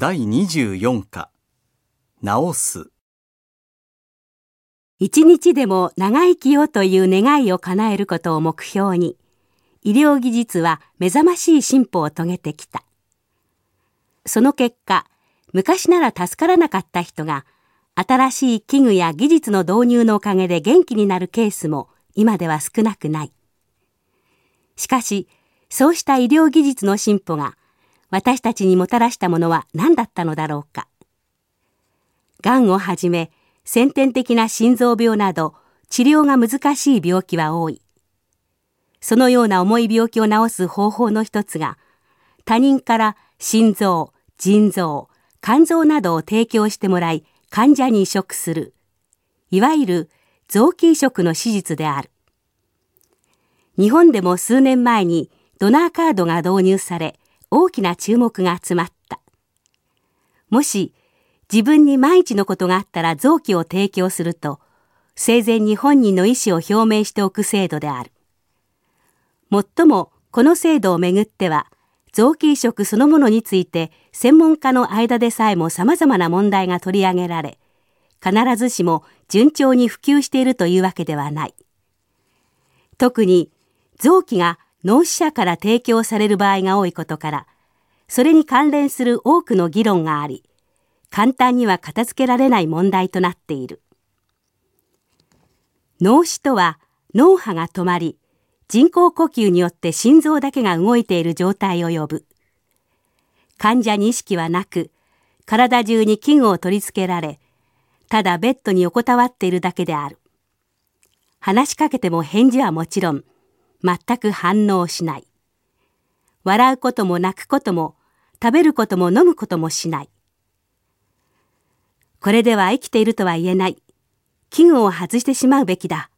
第24課。直す。一日でも長生きよという願いを叶えることを目標に医療技術は目覚ましい進歩を遂げてきた。その結果昔なら助からなかった人が新しい器具や技術の導入のおかげで元気になるケースも今では少なくない。しかしそうした医療技術の進歩が私たちにもたらしたものは何だったのだろうか。がんをはじめ先天的な心臓病など治療が難しい病気は多い。そのような重い病気を治す方法の一つが他人から心臓、腎臓、肝臓などを提供してもらい患者に移植するいわゆる臓器移植の手術である。日本でも数年前にドナーカードが導入され大きな注目が集まった。もし自分に万一のことがあったら臓器を提供すると生前に本人の意思を表明しておく制度である。もっともこの制度をめぐっては臓器移植そのものについて専門家の間でさえも様々な問題が取り上げられ必ずしも順調に普及しているというわけではない。特に臓器が脳死者から提供される場合が多いことからそれに関連する多くの議論があり簡単には片付けられない問題となっている。脳死とは脳波が止まり人工呼吸によって心臓だけが動いている状態を呼ぶ。患者に意識はなく体中に器具を取り付けられただベッドに横たわっているだけである。話しかけても返事はもちろん全く反応しない。笑うことも泣くことも食べることも飲むこともしない。これでは生きているとは言えない。器具を外してしまうべきだ。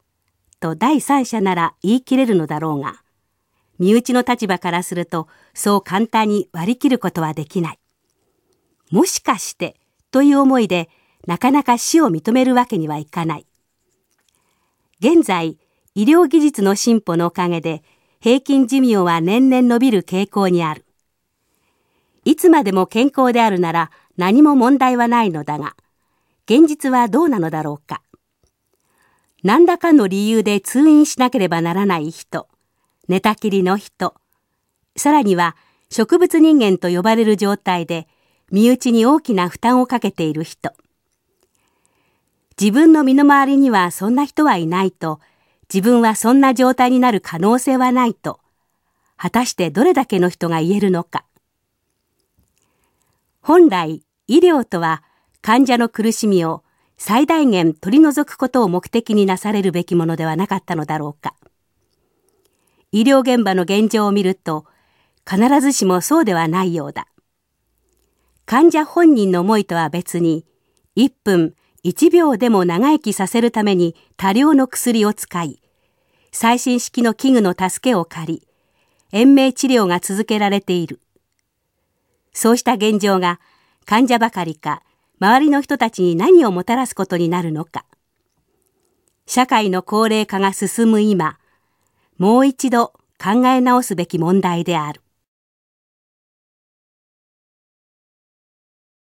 と第三者なら言い切れるのだろうが、身内の立場からするとそう簡単に割り切ることはできない。もしかしてという思いでなかなか死を認めるわけにはいかない。現在、医療技術の進歩のおかげで平均寿命は年々伸びる傾向にある。いつまでも健康であるなら何も問題はないのだが、現実はどうなのだろうか。何らかの理由で通院しなければならない人、寝たきりの人、さらには植物人間と呼ばれる状態で身内に大きな負担をかけている人。自分の身の回りにはそんな人はいないと自分はそんな状態になる可能性はないと、果たしてどれだけの人が言えるのか。本来、医療とは患者の苦しみを最大限取り除くことを目的になされるべきものではなかったのだろうか。医療現場の現状を見ると、必ずしもそうではないようだ。患者本人の思いとは別に、1分1秒でも長生きさせるために多量の薬を使い、最新式の器具の助けを借り、延命治療が続けられている。そうした現状が患者ばかりか周りの人たちに何をもたらすことになるのか。社会の高齢化が進む今、もう一度考え直すべき問題である。